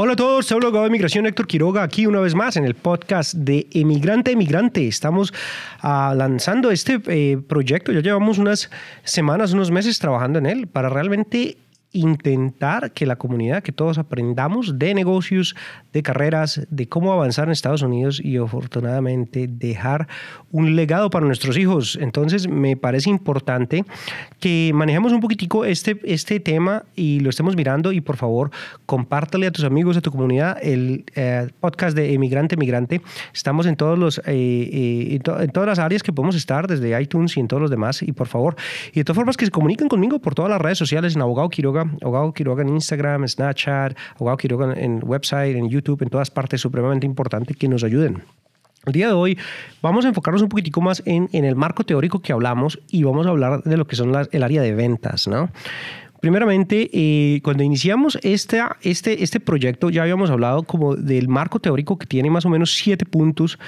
Hola a todos, soy abogado de migración Héctor Quiroga aquí una vez más en el podcast de Emigrante Emigrante. Estamos uh, lanzando este eh, proyecto, ya llevamos unas semanas, unos meses trabajando en él para realmente intentar que la comunidad, que todos aprendamos de negocios, de carreras, de cómo avanzar en Estados Unidos y afortunadamente dejar un legado para nuestros hijos. Entonces me parece importante que manejemos un poquitico este, este tema y lo estemos mirando y por favor compártale a tus amigos, a tu comunidad el eh, podcast de Emigrante Emigrante. Estamos en, todos los, eh, eh, en, todas las áreas que podemos estar, desde iTunes y en todos los demás. Y por favor, y de todas formas que se comuniquen conmigo por todas las redes sociales en Abogado Quiroga Abogado Quiroga en Instagram, Snapchat, Abogado Quiroga en website, en YouTube, en todas partes, supremamente importante que nos ayuden. El día de hoy vamos a enfocarnos un poquitico más en, en el marco teórico que hablamos y vamos a hablar de lo que son el área de ventas, ¿no? Primeramente, eh, cuando iniciamos este, este, este proyecto ya habíamos hablado como del marco teórico que tiene más o menos siete puntos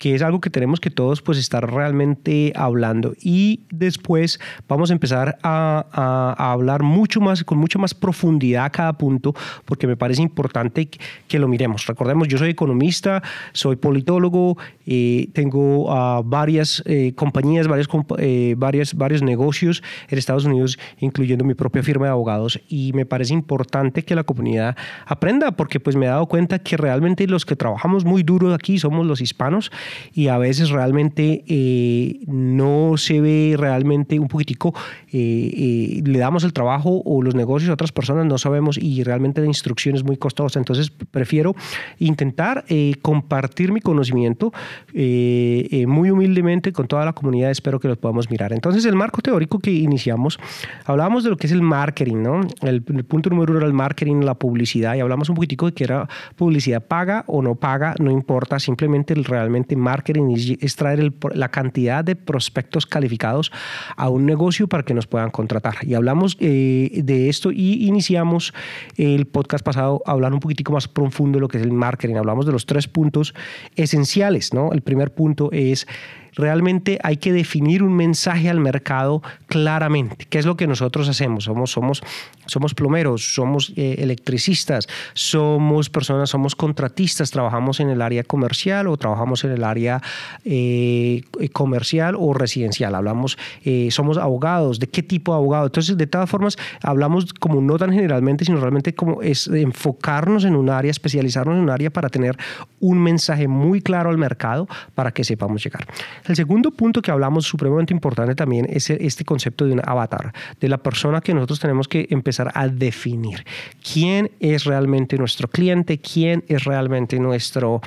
que es algo que tenemos que todos pues estar realmente hablando. Y después vamos a empezar a, a, hablar mucho más, con mucho más profundidad cada punto, porque me parece importante que, lo miremos. Recordemos, yo soy economista, soy politólogo, eh, tengo uh, varias eh, compañías, varias, eh, varias, varios negocios en Estados Unidos, incluyendo mi propia firma de abogados, y me parece importante que la comunidad aprenda, porque pues me he dado cuenta que realmente los que trabajamos muy duro aquí somos los hispanos y a veces realmente eh, no se ve realmente un poquitico, eh, eh, le damos el trabajo o los negocios a otras personas, no sabemos y realmente la instrucción es muy costosa. Entonces prefiero intentar compartir mi conocimiento muy humildemente con toda la comunidad. Espero que lo podamos mirar. Entonces el marco teórico que iniciamos, hablábamos de lo que es el marketing, ¿no? El, punto número uno era el marketing, la publicidad y hablamos un poquitico de que era publicidad paga o no paga, no importa, simplemente el realmente marketing es traer la cantidad de prospectos calificados a un negocio para que puedan contratar. Y hablamos eh, de esto y iniciamos el podcast pasado a hablar un poquitico más profundo de lo que es el marketing. Hablamos de los tres puntos esenciales, ¿no? El primer punto es realmente hay que definir un mensaje al mercado claramente. ¿Qué es lo que nosotros hacemos? Somos, somos, plomeros, somos eh, electricistas, somos personas, somos contratistas, trabajamos en el área comercial o trabajamos en el área eh, comercial o residencial. Hablamos, eh, somos abogados, ¿de qué tipo de abogado? Entonces, de todas formas, hablamos como no tan generalmente, sino realmente como es enfocarnos en un área, especializarnos en un área para tener un mensaje muy claro al mercado para que sepamos llegar. El segundo punto que hablamos supremamente importante también es este concepto de un avatar, de la persona que nosotros tenemos que empezar a definir. ¿Quién es realmente nuestro cliente? ¿Quién es realmente nuestro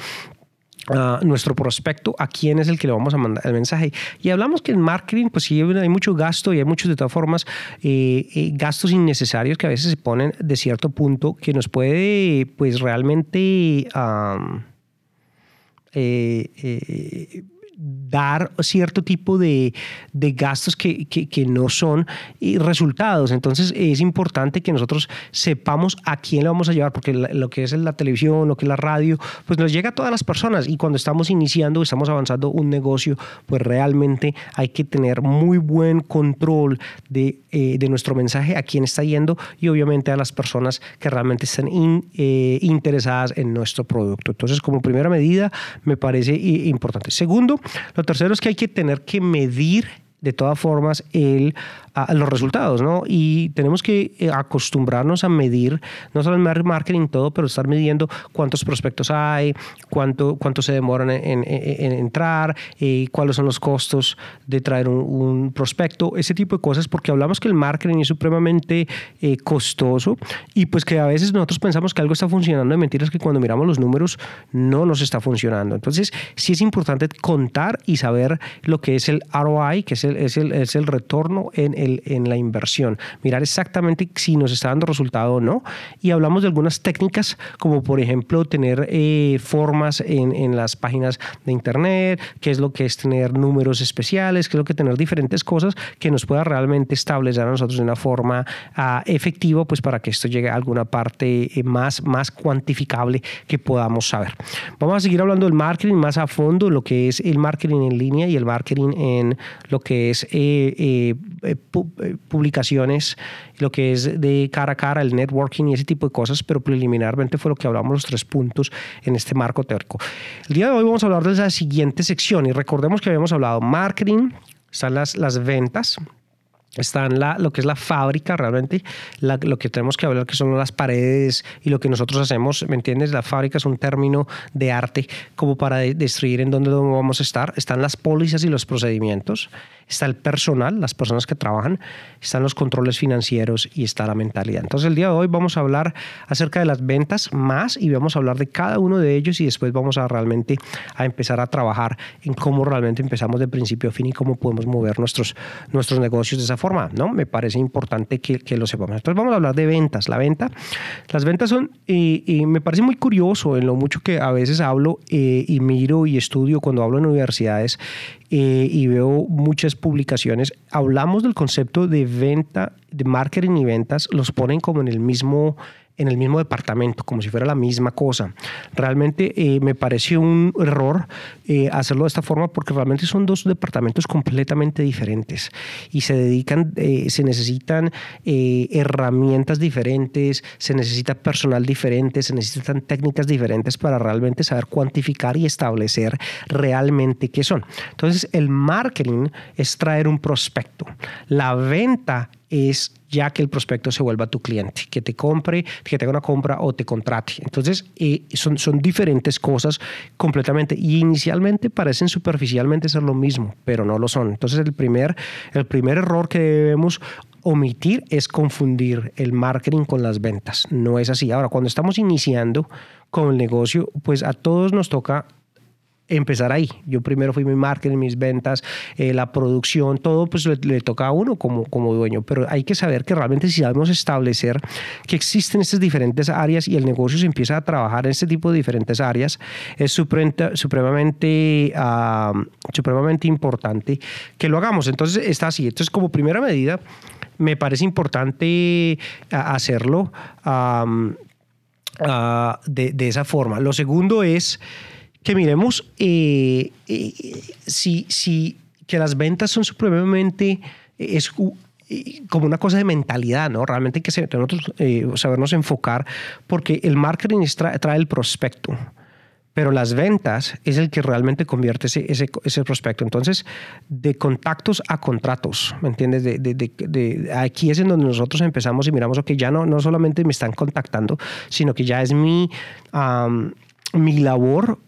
Uh, nuestro prospecto, a quién es el que le vamos a mandar el mensaje. Y hablamos que en marketing, pues sí, hay mucho gasto y hay muchos, de todas formas, eh, eh, gastos innecesarios que a veces se ponen de cierto punto que nos puede, pues realmente... eh, dar cierto tipo de, de gastos que, que, no son resultados. Entonces es importante que nosotros sepamos a quién le vamos a llevar, porque lo que es la televisión, lo que es la radio, pues nos llega a todas las personas y cuando estamos iniciando, estamos avanzando un negocio, pues realmente hay que tener muy buen control de, eh, de nuestro mensaje, a quién está yendo y obviamente a las personas que realmente están eh, interesadas en nuestro producto. Entonces como primera medida me parece eh, importante. Segundo, lo tercero es que hay que tener que medir de todas formas el, los resultados, ¿no? Y tenemos que eh, acostumbrarnos a medir, no solo el marketing todo, pero estar midiendo cuántos prospectos hay, cuánto, cuánto se demoran en, entrar, eh, cuáles son los costos de traer un, prospecto, ese tipo de cosas, porque hablamos que el marketing es supremamente eh, costoso y pues que a veces nosotros pensamos que algo está funcionando, de mentiras que cuando miramos los números no nos está funcionando. Entonces, sí es importante contar y saber lo que es el ROI, que es el es el, es el retorno en, el, en la inversión. Mirar exactamente si nos está dando resultado o no. Y hablamos de algunas técnicas, como por ejemplo tener eh, formas en, en, las páginas de Internet, qué es lo que es tener números especiales, qué es lo que tener diferentes cosas que nos pueda realmente establecer a nosotros de una forma uh, efectiva, pues para que esto llegue a alguna parte eh, más, más cuantificable que podamos saber. Vamos a seguir hablando del marketing más a fondo, lo que es el marketing en línea y el marketing en lo que es eh, eh, publicaciones, lo que es de cara a cara, el networking y ese tipo de cosas, pero preliminarmente fue lo que hablamos los tres puntos en este marco teórico. El día de hoy vamos a hablar de la siguiente sección y recordemos que habíamos hablado marketing, están las, las ventas, está en la, lo que es la fábrica realmente, lo que tenemos que hablar que son las paredes y lo que nosotros hacemos, ¿me entiendes? La fábrica es un término de arte como para destruir en dónde vamos a estar. Están las pólizas y los procedimientos está el personal, las personas que trabajan, están los controles financieros y está la mentalidad. Entonces el día de hoy vamos a hablar acerca de las ventas más y vamos a hablar de cada uno de ellos y después vamos a realmente a empezar a trabajar en cómo realmente empezamos de principio a fin y cómo podemos mover nuestros, nuestros negocios de esa forma, ¿no? Me parece importante que, lo sepamos. Entonces vamos a hablar de ventas. La venta, las ventas son, y, me parece muy curioso en lo mucho que a veces hablo eh, y miro y estudio cuando hablo en universidades eh, y veo muchas publicaciones, hablamos del concepto de venta, de marketing y ventas, los ponen como en el mismo en el mismo departamento, como si fuera la misma cosa. Realmente eh, me pareció un error eh, hacerlo de esta forma porque realmente son dos departamentos completamente diferentes y se dedican, eh, se necesitan herramientas diferentes, se necesita personal diferente, se necesitan técnicas diferentes para realmente saber cuantificar y establecer realmente qué son. Entonces, el marketing es traer un prospecto. La venta es ya que el prospecto se vuelva tu cliente, que te compre, que te una compra o te contrate. Entonces, eh, son, son diferentes cosas completamente y inicialmente parecen superficialmente ser lo mismo, pero no lo son. Entonces, el primer, el primer error que debemos omitir es confundir el marketing con las ventas. No es así. Ahora, cuando estamos iniciando con el negocio, pues a todos nos toca empezar ahí. Yo primero fui mi marketing, mis ventas, eh, la producción, todo pues le, toca a uno como, como dueño, pero hay que saber que realmente si sabemos establecer que existen estas diferentes áreas y el negocio se empieza a trabajar en este tipo de diferentes áreas, es supremamente, supremamente importante que lo hagamos. Entonces está así. Entonces como primera medida, me parece importante hacerlo de, de esa forma. Lo segundo es que miremos eh, eh, si, si, que las ventas son supremamente... Es, como una cosa de mentalidad, ¿no? Realmente hay que nosotros, eh, sabernos enfocar porque el marketing trae, el prospecto, pero las ventas es el que realmente convierte ese, ese, ese prospecto. Entonces, de contactos a contratos, ¿me entiendes? De, de, de, aquí es en donde nosotros empezamos y miramos, ok, ya no, no solamente me están contactando, sino que ya es mi, mi labor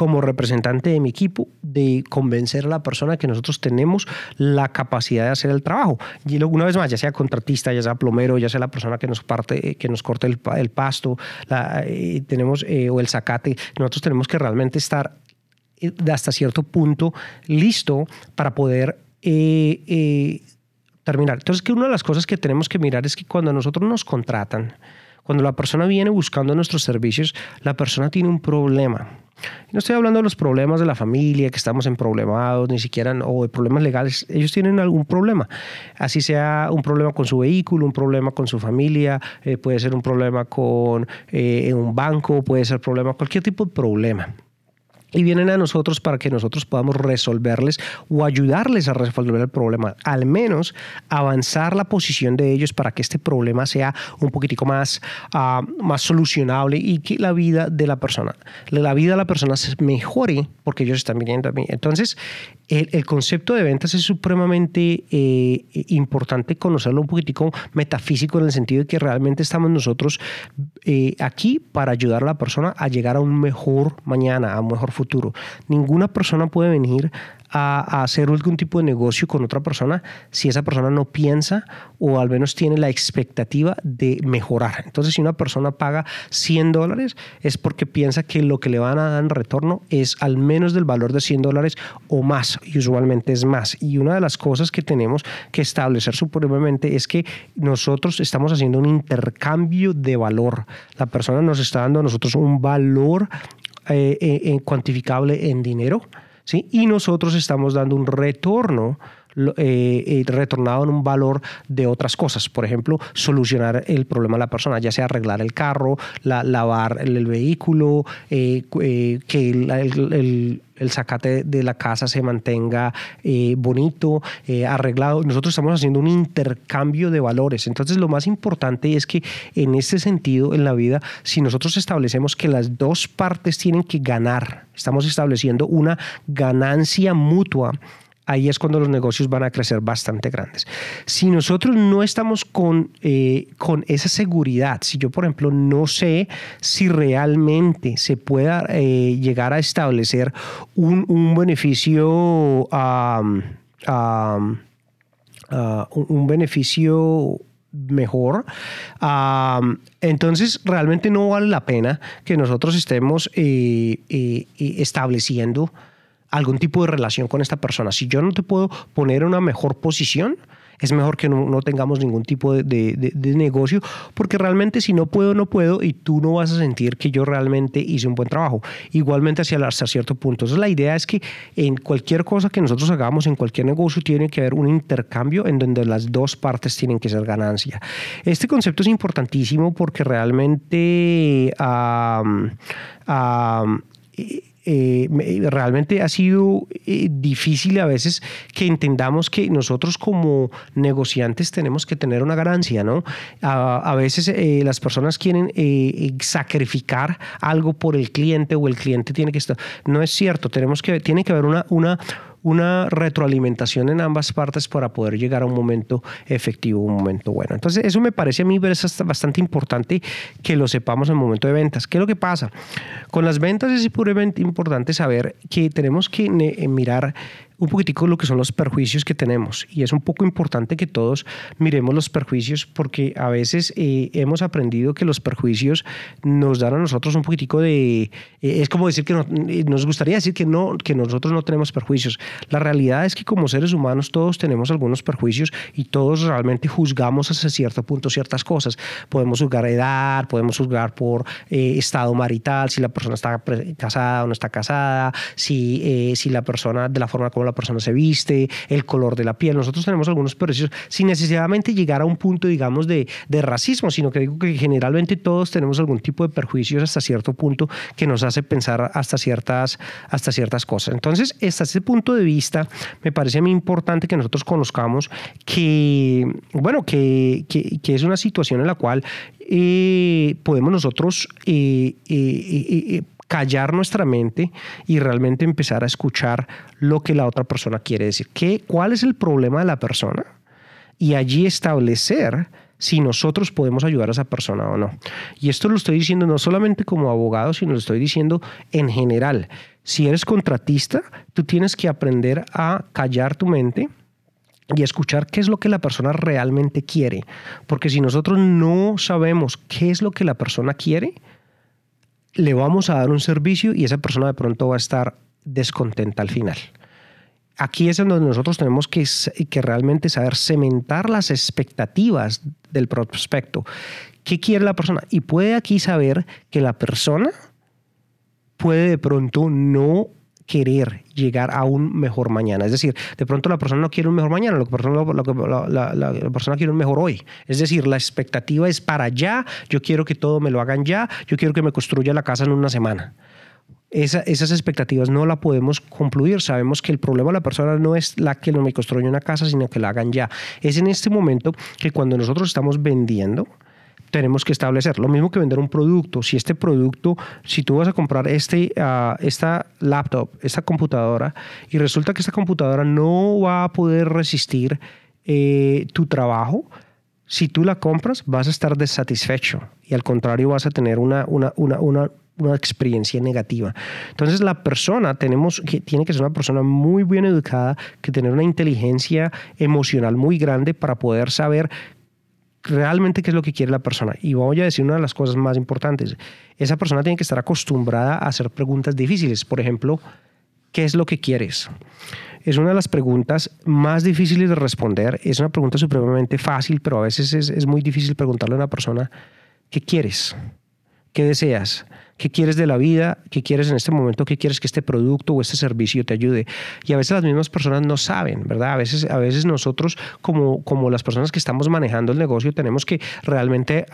como representante de mi equipo de convencer a la persona que nosotros tenemos la capacidad de hacer el trabajo. Y una vez más, ya sea contratista, ya sea plomero, ya sea la persona que nos parte, que nos corte el, pasto, eh, tenemos eh, o el zacate, nosotros tenemos que realmente estar eh, hasta cierto punto listo para poder terminar. Entonces, que una de las cosas que tenemos que mirar es que cuando nosotros nos contratan, cuando la persona viene buscando nuestros servicios, la persona tiene un problema no estoy hablando de los problemas de la familia, que estamos en problemados, ni siquiera, o de problemas legales. Ellos tienen algún problema. Así sea un problema con su vehículo, un problema con su familia, eh, puede ser un problema con eh, un banco, puede ser problema, cualquier tipo de problema y vienen a nosotros para que nosotros podamos resolverles o ayudarles a resolver el problema, al menos avanzar la posición de ellos para que este problema sea un poquitico más, ah, más solucionable y que la vida de la persona, la vida de la persona se mejore porque ellos están viniendo a mí. Entonces, el, concepto de ventas es supremamente eh, importante conocerlo un poquitico metafísico en el sentido de que realmente estamos nosotros eh, aquí para ayudar a la persona a llegar a un mejor mañana, a un mejor futuro. Ninguna persona puede venir a, hacer algún tipo de negocio con otra persona si esa persona no piensa o al menos tiene la expectativa de mejorar. Entonces, si una persona paga 100 dólares es porque piensa que lo que le van a dar en retorno es al menos del valor de 100 dólares o más, y usualmente es más. Y una de las cosas que tenemos que establecer supremamente es que nosotros estamos haciendo un intercambio de valor. La persona nos está dando a nosotros un valor eh, eh, cuantificable en dinero y nosotros estamos dando un retorno eh, eh, retornado en un valor de otras cosas. Por ejemplo, solucionar el problema de la persona, ya sea arreglar el carro, lavar el, vehículo, eh, que el zacate de la casa se mantenga eh, bonito, eh, arreglado. Nosotros estamos haciendo un intercambio de valores. Entonces lo más importante es que en este sentido en la vida, si nosotros establecemos que las dos partes tienen que ganar, estamos estableciendo una ganancia mutua ahí es cuando los negocios van a crecer bastante grandes. Si nosotros no estamos con, eh, con esa seguridad, si yo por ejemplo no sé si realmente se pueda eh, llegar a establecer un, un beneficio, un beneficio mejor, entonces realmente no vale la pena que nosotros estemos eh, estableciendo algún tipo de relación con esta persona. Si yo no te puedo poner en una mejor posición, es mejor que no, tengamos ningún tipo de, negocio, porque realmente si no puedo, no puedo y tú no vas a sentir que yo realmente hice un buen trabajo. Igualmente hacia hasta cierto punto. Entonces la idea es que en cualquier cosa que nosotros hagamos, en cualquier negocio, tiene que haber un intercambio en donde las dos partes tienen que ser ganancia. Este concepto es importantísimo porque realmente... Eh, realmente ha sido eh, difícil a veces que entendamos que nosotros como negociantes tenemos que tener una ganancia, ¿no? A, veces eh, las personas quieren sacrificar algo por el cliente o el cliente tiene que estar. No es cierto, tenemos que, tiene que haber una, una una retroalimentación en ambas partes para poder llegar a un momento efectivo, un momento bueno. Entonces, eso me parece a mí bastante importante que lo sepamos en el momento de ventas. ¿Qué es lo que pasa? Con las ventas es importante saber que tenemos que mirar un poquitico lo que son los perjuicios que tenemos. Y es un poco importante que todos miremos los perjuicios porque a veces eh, hemos aprendido que los perjuicios nos dan a nosotros un poquitico de... Eh, es como decir que eh, nos gustaría decir que, no, que nosotros no tenemos perjuicios. La realidad es que como seres humanos todos tenemos algunos perjuicios y todos realmente juzgamos hasta cierto punto ciertas cosas. Podemos juzgar edad, podemos juzgar por estado marital, si la persona está casada o no está casada, si, si la persona de la forma como la la persona se viste, el color de la piel. Nosotros tenemos algunos precios sin necesariamente llegar a un punto, digamos, de, de racismo, sino que digo que generalmente todos tenemos algún tipo de perjuicios hasta cierto punto que nos hace pensar hasta ciertas, hasta ciertas cosas. Entonces, hasta ese punto de vista, me parece muy importante que nosotros conozcamos que, bueno, que, que, es una situación en la cual eh, podemos nosotros eh, eh, callar nuestra mente y realmente empezar a escuchar lo que la otra persona quiere decir. ¿Qué, ¿Cuál es el problema de la persona? Y allí establecer si nosotros podemos ayudar a esa persona o no. Y esto lo estoy diciendo no solamente como abogado, sino lo estoy diciendo en general. Si eres contratista, tú tienes que aprender a callar tu mente y escuchar qué es lo que la persona realmente quiere. Porque si nosotros no sabemos qué es lo que la persona quiere, le vamos a dar un servicio y esa persona de pronto va a estar descontenta al final. Aquí es en donde nosotros tenemos que, que realmente saber cementar las expectativas del prospecto. ¿Qué quiere la persona? Y puede aquí saber que la persona puede de pronto no querer llegar a un mejor mañana. Es decir, de pronto la persona no quiere un mejor mañana, la, la, persona quiere un mejor hoy. Es decir, la expectativa es para ya, yo quiero que todo me lo hagan ya, yo quiero que me construya la casa en una semana. esas expectativas no la podemos concluir. Sabemos que el problema de la persona no es la que no me construye una casa, sino que la hagan ya. Es en este momento que cuando nosotros estamos vendiendo, tenemos que establecer. Lo mismo que vender un producto. Si este producto, si tú vas a comprar este, ah, esta laptop, esta computadora, y resulta que esta computadora no va a poder resistir eh, tu trabajo, si tú la compras vas a estar desatisfecho y al contrario vas a tener una, una, una, una una experiencia negativa. Entonces la persona tenemos que tiene que ser una persona muy bien educada, que tener una inteligencia emocional muy grande para poder saber realmente qué es lo que quiere la persona. Y voy a decir una de las cosas más importantes. Esa persona tiene que estar acostumbrada a hacer preguntas difíciles. Por ejemplo, ¿qué es lo que quieres? Es una de las preguntas más difíciles de responder. Es una pregunta supremamente fácil, pero a veces es, es muy difícil preguntarle a una persona, ¿qué quieres? ¿Qué deseas? ¿Qué quieres de la vida? ¿Qué quieres en este momento? ¿Qué quieres que este producto o este servicio te ayude? Y a veces las mismas personas no saben, ¿verdad? A veces, a veces nosotros, como, como las personas que estamos manejando el negocio, tenemos que realmente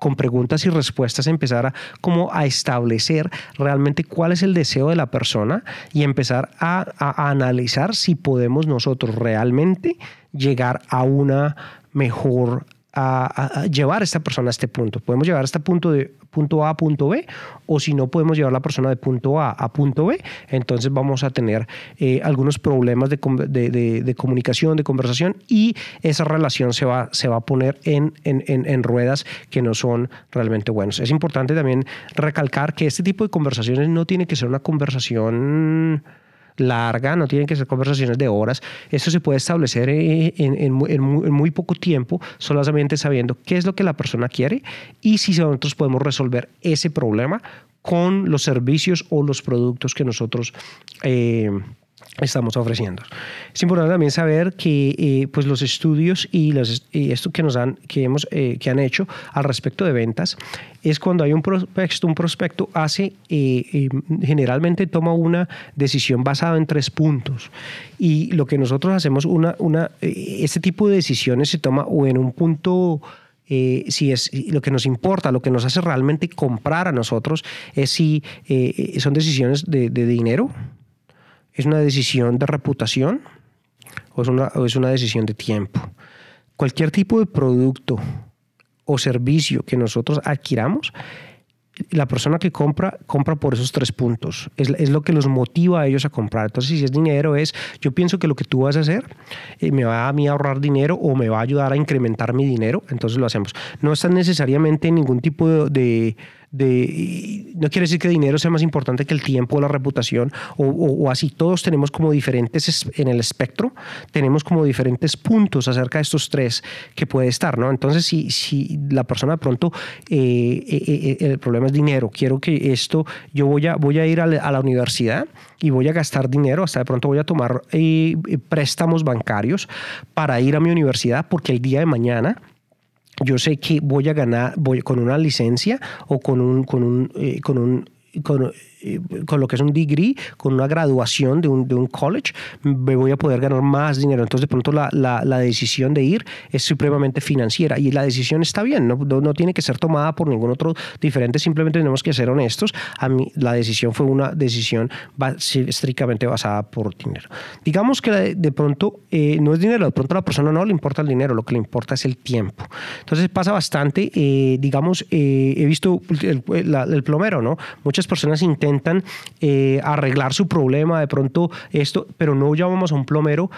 con preguntas y respuestas empezar a como a establecer realmente cuál es el deseo de la persona y empezar a analizar si podemos nosotros realmente llegar a una mejor a, llevar a esta persona a este punto. Podemos llevar a este punto de punto A a punto B, o si no podemos llevar a la persona de punto A a punto B, entonces vamos a tener eh, algunos problemas de, de, comunicación, de conversación, y esa relación se va, se va a poner en, en, en, ruedas que no son realmente buenos. Es importante también recalcar que este tipo de conversaciones no tiene que ser una conversación larga, no tienen que ser conversaciones de horas. Esto se puede establecer en, muy poco tiempo, solamente sabiendo qué es lo que la persona quiere y si nosotros podemos resolver ese problema con los servicios o los productos que nosotros eh, estamos ofreciendo. Es importante también saber que eh, pues los estudios y, los, esto que nos han, que hemos, eh, que han hecho al respecto de ventas es cuando hay un prospecto, un prospecto hace, eh, generalmente toma una decisión basada en tres puntos. Y lo que nosotros hacemos, una, una, este tipo de decisiones se toma o en un punto... si es lo que nos importa, lo que nos hace realmente comprar a nosotros es si son decisiones de, de dinero, ¿Es una decisión de reputación o es una, es una decisión de tiempo? Cualquier tipo de producto o servicio que nosotros adquiramos, la persona que compra, compra por esos tres puntos. Es, es, lo que los motiva a ellos a comprar. Entonces, si es dinero, es yo pienso que lo que tú vas a hacer eh, me va a mí ahorrar dinero o me va a ayudar a incrementar mi dinero, entonces lo hacemos. No está necesariamente ningún tipo de no quiere decir que el dinero sea más importante que el tiempo o la reputación o, así todos tenemos como diferentes en el espectro tenemos como diferentes puntos acerca de estos tres que puede estar no entonces si, si la persona de pronto eh, eh, eh, el problema es dinero quiero que esto yo voy a voy a ir a la, universidad y voy a gastar dinero hasta de pronto voy a tomar préstamos bancarios para ir a mi universidad porque el día de mañana yo sé que voy a ganar voy con una licencia o con un, con un, eh, con un con, con lo que es un degree, con una graduación de un, de un college, me voy a poder ganar más dinero. Entonces, de pronto, la, la, la decisión de ir es supremamente financiera y la decisión está bien, no, no, tiene que ser tomada por ningún otro diferente, simplemente tenemos que ser honestos. A mí, la decisión fue una decisión estrictamente basada por dinero. Digamos que de pronto eh, no es dinero, de pronto a la persona no le importa el dinero, lo que le importa es el tiempo. Entonces, pasa bastante, eh, digamos, he visto el, el plomero, ¿no? Muchas personas intentan intentan eh, arreglar su problema, de pronto esto, pero no llamamos a un plomero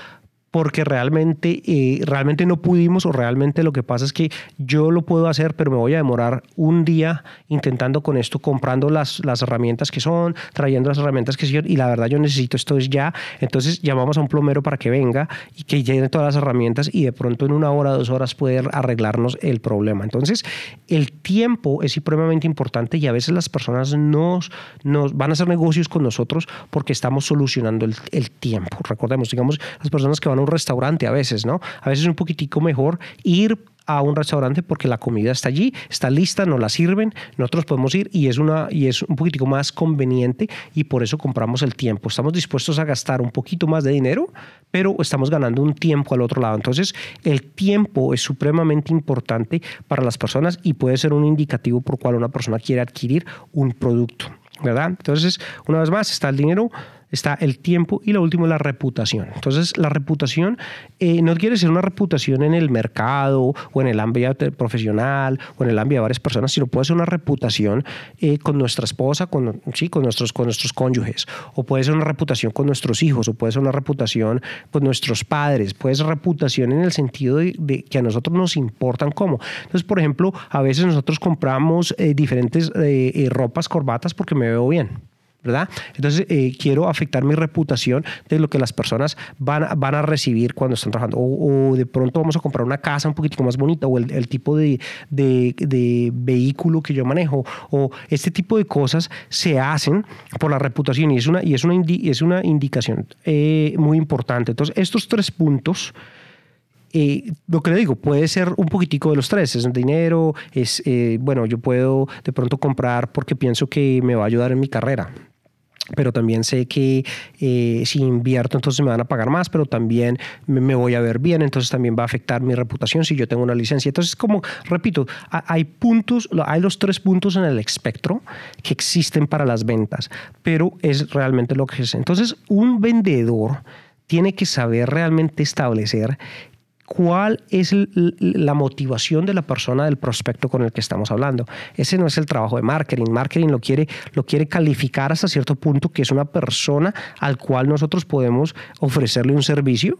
porque realmente, eh, realmente no pudimos o realmente lo que pasa es que yo lo puedo hacer, pero me voy a demorar un día intentando con esto, comprando las, las herramientas que son, trayendo las herramientas que son, y la verdad yo necesito esto es ya, entonces llamamos a un plomero para que venga y que llene todas las herramientas y de pronto en una hora, dos horas puede arreglarnos el problema. Entonces, el tiempo es supremamente importante y a veces las personas nos, nos van a hacer negocios con nosotros porque estamos solucionando el, el tiempo. Recordemos, digamos, las personas que van a un restaurante a veces, ¿no? A veces es un poquitico mejor ir a un restaurante porque la comida está allí, está lista, nos la sirven, nosotros podemos ir y es, una, y es un poquitico más conveniente y por eso compramos el tiempo. Estamos dispuestos a gastar un poquito más de dinero, pero estamos ganando un tiempo al otro lado. Entonces, el tiempo es supremamente importante para las personas y puede ser un indicativo por cual una persona quiere adquirir un producto, ¿verdad? Entonces, una vez más, está el dinero, está el tiempo y lo último la reputación. Entonces, la reputación eh, no quiere ser una reputación en el mercado o en el ámbito profesional o en el ámbito de varias personas, sino puede ser una reputación eh, con nuestra esposa, con, sí, con, nuestros, con nuestros cónyuges, o puede ser una reputación con nuestros hijos, o puede ser una reputación con nuestros padres, puede ser reputación en el sentido de, que a nosotros nos importan cómo. Entonces, por ejemplo, a veces nosotros compramos eh, diferentes ropas, corbatas porque me veo bien. ¿Verdad? Entonces, eh, quiero afectar mi reputación de lo que las personas van, van a recibir cuando están trabajando. O, de pronto vamos a comprar una casa un poquitico más bonita o el, tipo de, de, vehículo que yo manejo o este tipo de cosas se hacen por la reputación y es una, y es una, es una indicación eh, muy importante. Entonces, estos tres puntos... Eh, lo que le digo, puede ser un poquitico de los tres, es dinero, es, bueno, yo puedo de pronto comprar porque pienso que me va a ayudar en mi carrera, pero también sé que eh, si invierto entonces me van a pagar más, pero también me, voy a ver bien, entonces también va a afectar mi reputación si yo tengo una licencia. Entonces, como repito, hay puntos, hay los tres puntos en el espectro que existen para las ventas, pero es realmente lo que es. Entonces, un vendedor tiene que saber realmente establecer cuál es la motivación de la persona del prospecto con el que estamos hablando. Ese no es el trabajo de marketing. Marketing lo quiere, lo quiere calificar hasta cierto punto que es una persona al cual nosotros podemos ofrecerle un servicio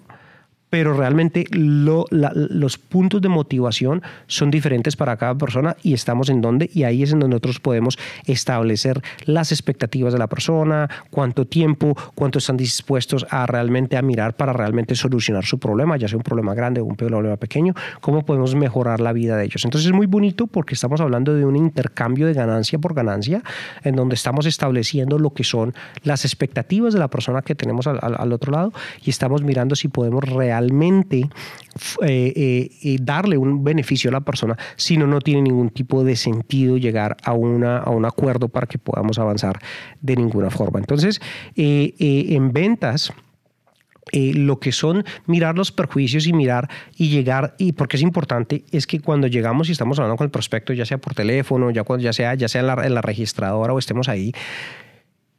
pero realmente los puntos de motivación son diferentes para cada persona y estamos en donde, y ahí es en donde nosotros podemos establecer las expectativas de la persona, cuánto tiempo, cuánto están dispuestos a realmente a mirar para realmente solucionar su problema, ya sea un problema grande o un problema pequeño, cómo podemos mejorar la vida de ellos. Entonces es muy bonito porque estamos hablando de un intercambio de ganancia por ganancia, en donde estamos estableciendo lo que son las expectativas de la persona que tenemos al, al otro lado y estamos mirando si podemos realmente eh, eh, eh, darle un beneficio a la persona, si no, tiene ningún tipo de sentido llegar a, una, a un acuerdo para que podamos avanzar de ninguna forma. Entonces, en ventas... lo que son mirar los perjuicios y mirar y llegar, y porque es importante, es que cuando llegamos y estamos hablando con el prospecto, ya sea por teléfono, ya, ya sea, ya sea en la, en la registradora o estemos ahí,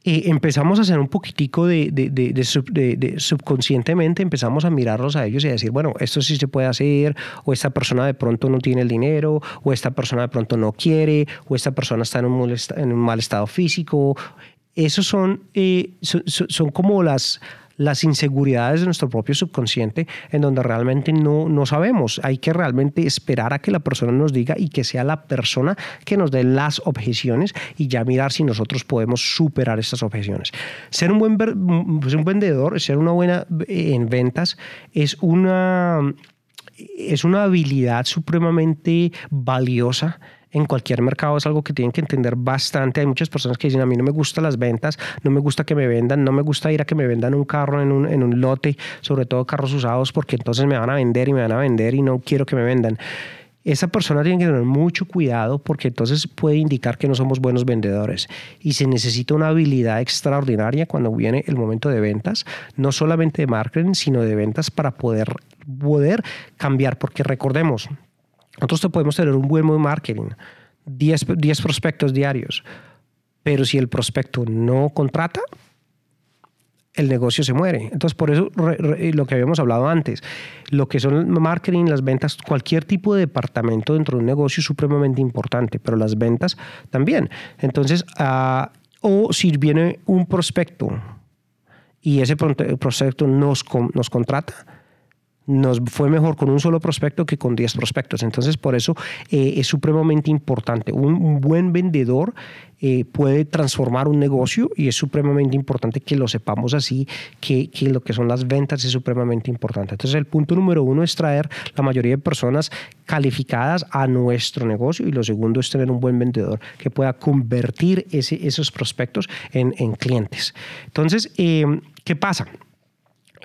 empezamos a hacer un poquitico de, de, subconscientemente, empezamos a mirarlos a ellos y a decir, bueno, esto sí se puede hacer, o esta persona de pronto no tiene el dinero, o esta persona de pronto no quiere, o esta persona está en un, en un mal estado físico. Esos son, eh, son como las las inseguridades de nuestro propio subconsciente en donde realmente no, no sabemos. Hay que realmente esperar a que la persona nos diga y que sea la persona que nos dé las objeciones y ya mirar si nosotros podemos superar estas objeciones. Ser un buen pues un vendedor, ser una buena eh, en ventas es una es una habilidad supremamente valiosa en cualquier mercado es algo que tienen que entender bastante. Hay muchas personas que dicen, a mí no me gustan las ventas, no me gusta que me vendan, no me gusta ir a que me vendan un carro en un, en un lote, sobre todo carros usados, porque entonces me van a vender y me van a vender y no quiero que me vendan. Esa persona tiene que tener mucho cuidado porque entonces puede indicar que no somos buenos vendedores. Y se necesita una habilidad extraordinaria cuando viene el momento de ventas, no solamente de marketing, sino de ventas para poder, poder cambiar, porque recordemos, nosotros podemos tener un buen marketing, 10, 10 prospectos diarios, pero si el prospecto no contrata, el negocio se muere. Entonces, por eso lo que habíamos hablado antes, lo que son el marketing, las ventas, cualquier tipo de departamento dentro de un negocio es supremamente importante, pero las ventas también. Entonces, uh, o si viene un prospecto y ese prospecto nos, nos contrata, nos fue mejor con un solo prospecto que con 10 prospectos. Entonces, por eso eh, es supremamente importante. Un, buen vendedor eh, puede transformar un negocio y es supremamente importante que lo sepamos así, que, que, lo que son las ventas es supremamente importante. Entonces, el punto número uno es traer la mayoría de personas calificadas a nuestro negocio y lo segundo es tener un buen vendedor que pueda convertir ese, esos prospectos en, en clientes. Entonces, eh, ¿qué pasa?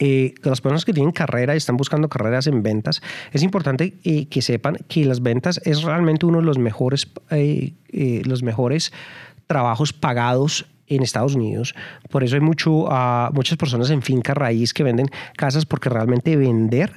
Eh, las personas que tienen carrera y están buscando carreras en ventas, es importante eh, que sepan que las ventas es realmente uno de los mejores, eh, eh, los mejores trabajos pagados en Estados Unidos. Por eso hay mucho, uh, muchas personas en finca raíz que venden casas porque realmente vender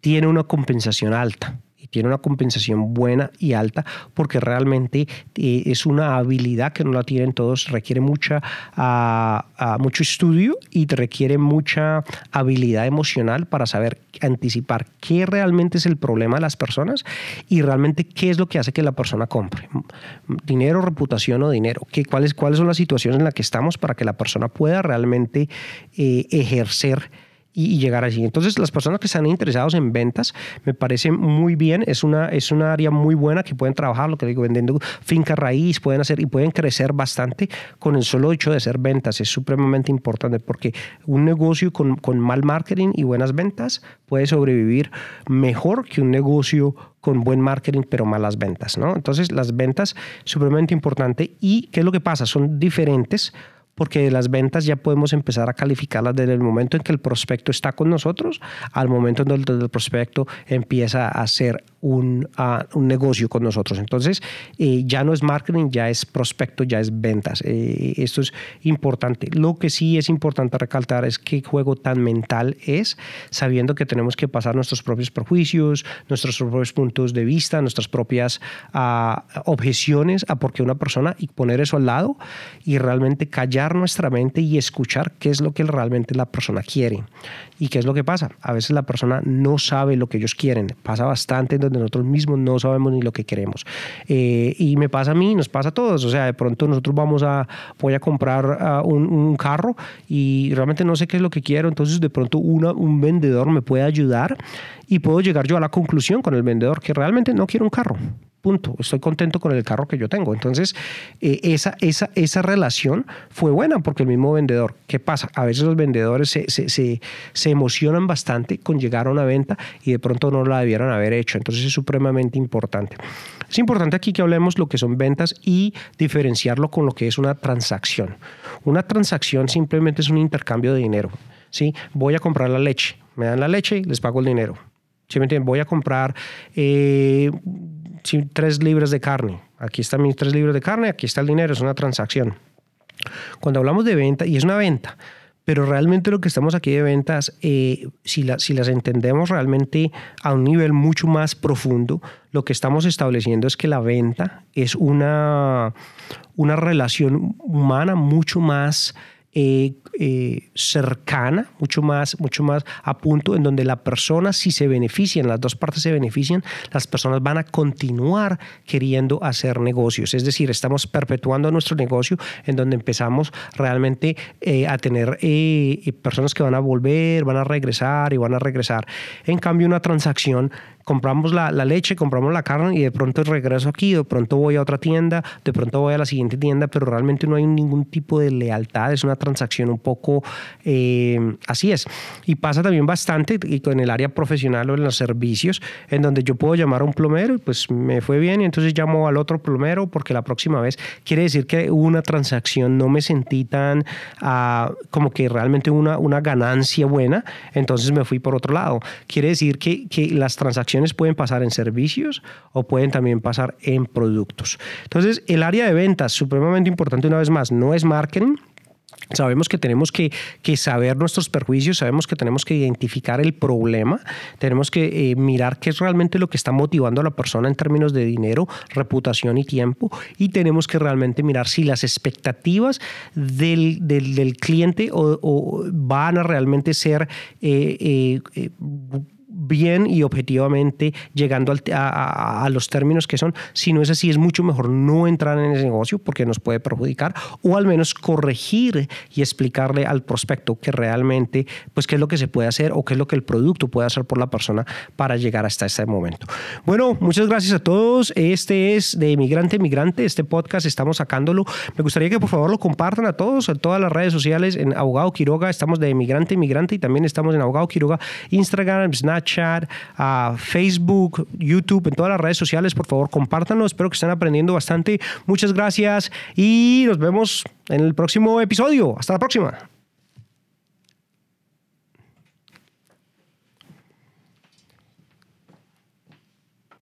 tiene una compensación alta tiene una compensación buena y alta porque realmente eh, es una habilidad que no la tienen todos, requiere mucha, uh, mucho estudio y requiere mucha habilidad emocional para saber anticipar qué realmente es el problema de las personas y realmente qué es lo que hace que la persona compre. Dinero, reputación o dinero. ¿Qué, cuáles, ¿Cuáles son las situaciones en las que estamos para que la persona pueda realmente eh, ejercer y, llegar allí. Entonces, las personas que están interesados en ventas me parece muy bien. Es una, es una área muy buena que pueden trabajar, lo que digo, vendiendo finca raíz, pueden hacer y pueden crecer bastante con el solo hecho de hacer ventas. Es supremamente importante porque un negocio con, con mal marketing y buenas ventas puede sobrevivir mejor que un negocio con buen marketing pero malas ventas, ¿no? Entonces las ventas supremamente importante y qué es lo que pasa son diferentes porque las ventas ya podemos empezar a calificarlas desde el momento en que el prospecto está con nosotros al momento en donde el prospecto empieza a ser un, un negocio con nosotros. Entonces, eh, ya no es marketing, ya es prospecto, ya es ventas. Eh, esto es importante. Lo que sí es importante recalcar es qué juego tan mental es, sabiendo que tenemos que pasar nuestros propios prejuicios, nuestros propios puntos de vista, nuestras propias uh, objeciones a por qué una persona y poner eso al lado y realmente callar nuestra mente y escuchar qué es lo que realmente la persona quiere. ¿Y qué es lo que pasa? A veces la persona no sabe lo que ellos quieren. Pasa bastante en donde nosotros mismos no sabemos ni lo que queremos. Eh, y me pasa a mí, nos pasa a todos. O sea, de pronto nosotros vamos a, voy a comprar un, un, carro y realmente no sé qué es lo que quiero. Entonces de pronto un vendedor me puede ayudar y puedo llegar yo a la conclusión con el vendedor que realmente no quiero un carro punto. Estoy contento con el carro que yo tengo. Entonces, eh, esa, esa, esa relación fue buena porque el mismo vendedor, ¿qué pasa? A veces los vendedores se, se, se, emocionan bastante con llegar a una venta y de pronto no la debieron haber hecho. Entonces, es supremamente importante. Es importante aquí que hablemos lo que son ventas y diferenciarlo con lo que es una transacción. Una transacción simplemente es un intercambio de dinero. ¿sí? Voy a comprar la leche, me dan la leche y les pago el dinero. ¿Sí me entienden? Voy a comprar eh, tres libras de carne. Aquí están mis tres libras de carne, aquí está el dinero, es una transacción. Cuando hablamos de venta, y es una venta, pero realmente lo que estamos aquí de ventas, eh, si, si las entendemos realmente a un nivel mucho más profundo, lo que estamos estableciendo es que la venta es una, una relación humana mucho más eh, eh, cercana, mucho más, mucho más a punto en donde la persona, si se benefician, las dos partes se benefician, las personas van a continuar queriendo hacer negocios. Es decir, estamos perpetuando nuestro negocio en donde empezamos realmente eh, a tener personas que van a volver, van a regresar y van a regresar. En cambio, una transacción compramos la, la, leche, compramos la carne y de pronto regreso aquí, de pronto voy a otra tienda, de pronto voy a la siguiente tienda, pero realmente no hay ningún tipo de lealtad, es una transacción un poco eh, así es. Y pasa también bastante en el área profesional o en los servicios, en donde yo puedo llamar a un plomero y pues me fue bien y entonces llamo al otro plomero porque la próxima vez quiere decir que hubo una transacción, no me sentí tan uh, como que realmente una, una ganancia buena, entonces me fui por otro lado. Quiere decir que, que las transacciones pueden pasar en servicios o pueden también pasar en productos. Entonces, el área de ventas, supremamente importante una vez más, no es marketing, Sabemos que tenemos que, que, saber nuestros perjuicios, sabemos que tenemos que identificar el problema, tenemos que eh, mirar qué es realmente lo que está motivando a la persona en términos de dinero, reputación y tiempo, y tenemos que realmente mirar si las expectativas del, del, cliente van a realmente ser eh, eh bien y objetivamente llegando al, a, a, los términos que son. Si no es así, es mucho mejor no entrar en ese negocio porque nos puede perjudicar o al menos corregir y explicarle al prospecto que realmente, pues, qué es lo que se puede hacer o qué es lo que el producto puede hacer por la persona para llegar hasta este momento. Bueno, muchas gracias a todos. Este es de Emigrante Migrante. Este podcast estamos sacándolo. Me gustaría que por favor lo compartan a todos, en todas las redes sociales. En Abogado Quiroga estamos de Emigrante Migrante y también estamos en Abogado Quiroga, Instagram, Snapchat chat, a Facebook, YouTube, en todas las redes sociales. Por favor, compártanlo. Espero que estén aprendiendo bastante. Muchas gracias y nos vemos en el próximo episodio. Hasta la próxima.